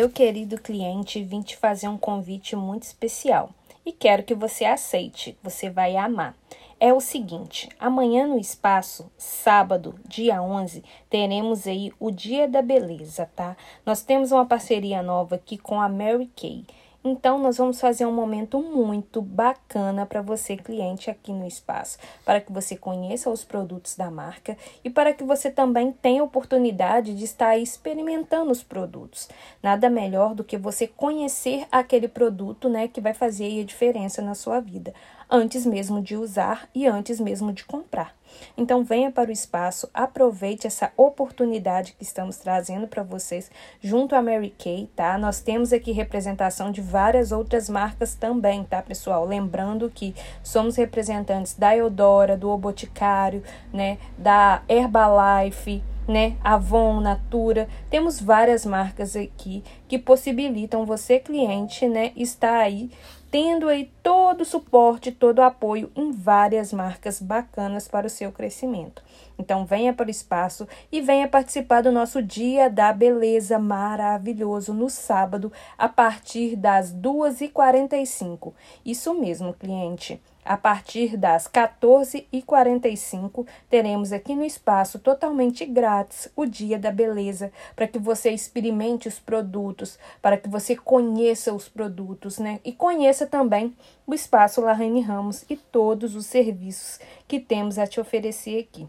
Meu querido cliente, vim te fazer um convite muito especial e quero que você aceite, você vai amar. É o seguinte, amanhã no espaço, sábado, dia 11, teremos aí o Dia da Beleza, tá? Nós temos uma parceria nova aqui com a Mary Kay. Então, nós vamos fazer um momento muito bacana para você, cliente, aqui no espaço, para que você conheça os produtos da marca e para que você também tenha oportunidade de estar experimentando os produtos. Nada melhor do que você conhecer aquele produto, né, que vai fazer a diferença na sua vida antes mesmo de usar e antes mesmo de comprar. Então venha para o espaço, aproveite essa oportunidade que estamos trazendo para vocês junto à Mary Kay, tá? Nós temos aqui representação de várias outras marcas também, tá, pessoal? Lembrando que somos representantes da Eudora, do O Boticário, né, da Herbalife, né? Avon, Natura, temos várias marcas aqui que possibilitam você cliente, né, estar aí tendo aí todo o suporte, todo o apoio em várias marcas bacanas para o seu crescimento. Então venha para o espaço e venha participar do nosso Dia da Beleza maravilhoso no sábado a partir das 2h45. Isso mesmo, cliente. A partir das 14h45, teremos aqui no espaço totalmente grátis o Dia da Beleza, para que você experimente os produtos, para que você conheça os produtos, né? E conheça também o espaço Larraine Ramos e todos os serviços que temos a te oferecer aqui.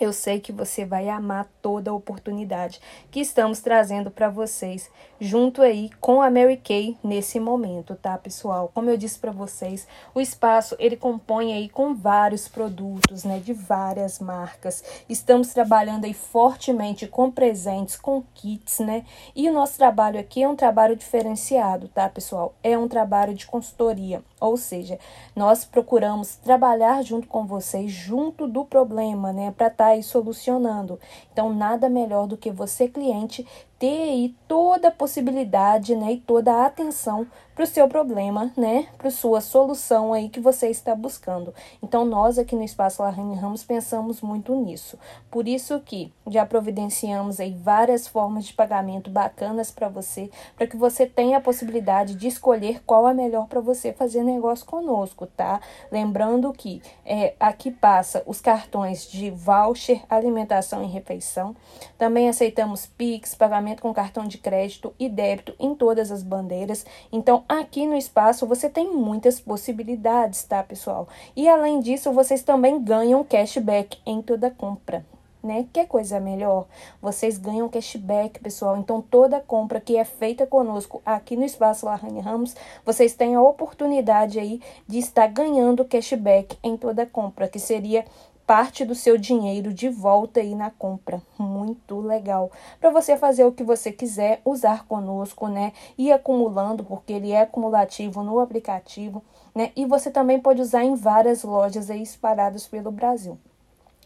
Eu sei que você vai amar toda a oportunidade que estamos trazendo para vocês, junto aí com a Mary Kay nesse momento, tá, pessoal? Como eu disse para vocês, o espaço ele compõe aí com vários produtos, né, de várias marcas. Estamos trabalhando aí fortemente com presentes, com kits, né? E o nosso trabalho aqui é um trabalho diferenciado, tá, pessoal? É um trabalho de consultoria, ou seja, nós procuramos trabalhar junto com vocês, junto do problema, né, para estar tá aí solucionando. Então, nada melhor do que você, cliente, ter aí toda a possibilidade, né, e toda a atenção para o seu problema, né, para sua solução aí que você está buscando. Então, nós aqui no Espaço Larraine Ramos pensamos muito nisso. Por isso que já providenciamos aí várias formas de pagamento bacanas para você, para que você tenha a possibilidade de escolher qual é melhor para você fazer negócio conosco, tá? Lembrando que é, aqui passa os cartões de voucher, alimentação e refeição. Também aceitamos Pix, pagamento pagamento com cartão de crédito e débito em todas as bandeiras. Então, aqui no espaço você tem muitas possibilidades, tá, pessoal? E além disso, vocês também ganham cashback em toda compra. Né? Que coisa melhor? Vocês ganham cashback, pessoal. Então, toda compra que é feita conosco aqui no Espaço Larraine Ramos, vocês têm a oportunidade aí de estar ganhando cashback em toda compra, que seria parte do seu dinheiro de volta aí na compra. Muito legal. Para você fazer o que você quiser, usar conosco, né? E acumulando, porque ele é acumulativo no aplicativo, né? E você também pode usar em várias lojas aí espalhadas pelo Brasil.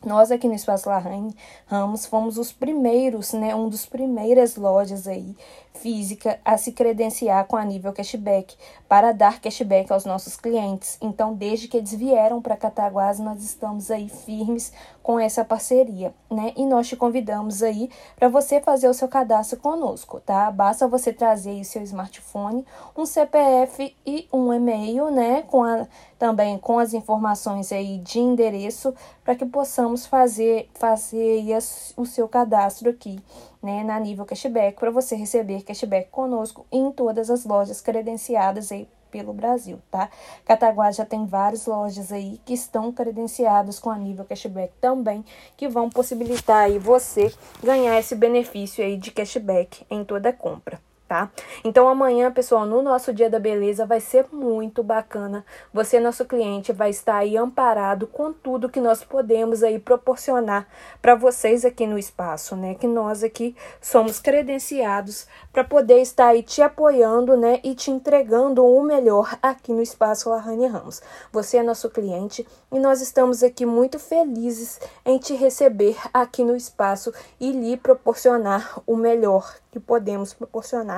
Nós aqui no Espaço Larraine Ramos fomos os primeiros, né, um dos primeiras lojas aí física a se credenciar com a nível cashback para dar cashback aos nossos clientes. Então, desde que eles vieram para Cataguás, nós estamos aí firmes com essa parceria, né? E nós te convidamos aí para você fazer o seu cadastro conosco, tá? Basta você trazer aí seu smartphone, um CPF e um e-mail, né, com a também com as informações aí de endereço para que possamos fazer fazer aí o seu cadastro aqui né, na nível cashback para você receber cashback conosco em todas as lojas credenciadas aí pelo Brasil, tá? Cataguá já tem várias lojas aí que estão credenciadas com a nível cashback também, que vão possibilitar aí você ganhar esse benefício aí de cashback em toda compra tá? Então amanhã, pessoal, no nosso Dia da Beleza vai ser muito bacana. Você, nosso cliente, vai estar aí amparado com tudo que nós podemos aí proporcionar para vocês aqui no espaço, né? Que nós aqui somos credenciados para poder estar aí te apoiando, né? E te entregando o melhor aqui no espaço Larrane Ramos. Você é nosso cliente e nós estamos aqui muito felizes em te receber aqui no espaço e lhe proporcionar o melhor que podemos proporcionar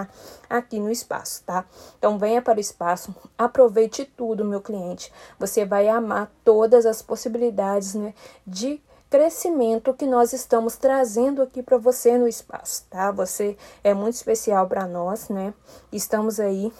aqui no espaço, tá? Então venha para o espaço, aproveite tudo, meu cliente. Você vai amar todas as possibilidades, né, de crescimento que nós estamos trazendo aqui para você no espaço, tá? Você é muito especial para nós, né? Estamos aí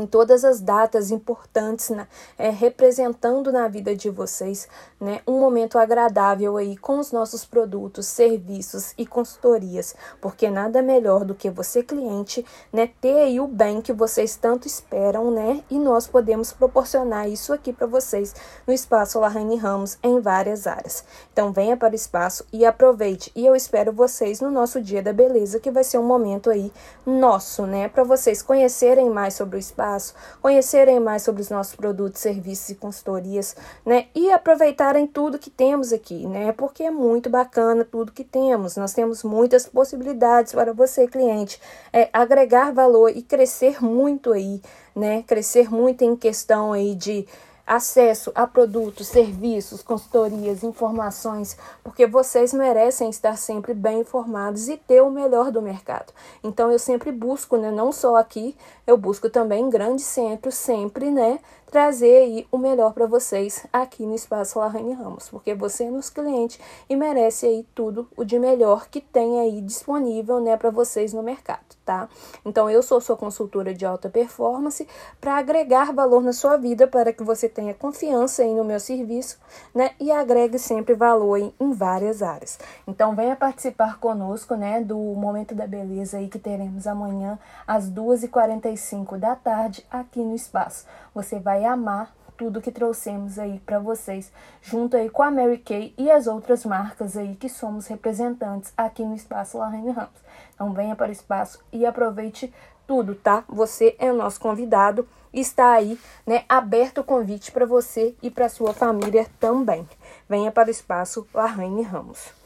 em todas as datas importantes, né, é, representando na vida de vocês né, um momento agradável aí com os nossos produtos, serviços e consultorias, porque nada melhor do que você, cliente, né, ter aí o bem que vocês tanto esperam, né, e nós podemos proporcionar isso aqui para vocês no Espaço Larraine Ramos em várias áreas. Então venha para o espaço e aproveite, e eu espero vocês no nosso Dia da Beleza, que vai ser um momento aí nosso, né, para vocês conhecerem mais sobre o espaço espaço, conhecerem mais sobre os nossos produtos, serviços e consultorias, né? E aproveitarem tudo que temos aqui, né? Porque é muito bacana tudo que temos. Nós temos muitas possibilidades para você, cliente, é, agregar valor e crescer muito aí, né? Crescer muito em questão aí de acesso a produtos, serviços, consultorias, informações, porque vocês merecem estar sempre bem informados e ter o melhor do mercado. Então eu sempre busco, né, não só aqui, eu busco também em grandes centros, sempre, né, trazer aí o melhor para vocês aqui no Espaço Larraine Ramos, porque você é nosso cliente e merece aí tudo o de melhor que tem aí disponível, né, para vocês no mercado, tá? Então eu sou sua consultora de alta performance para agregar valor na sua vida para que você tenha confiança aí no meu serviço, né, e agregue sempre valor em, várias áreas. Então venha participar conosco, né, do Momento da Beleza aí que teremos amanhã às 2h45 da tarde aqui no espaço. Você vai amar tudo que trouxemos aí para vocês, junto aí com a Mary Kay e as outras marcas aí que somos representantes aqui no Espaço Lorraine Ramos. Então venha para o espaço e aproveite tudo, tá? Você é o nosso convidado está aí, né, aberto o convite para você e para sua família também. Venha para o Espaço Lorraine Ramos.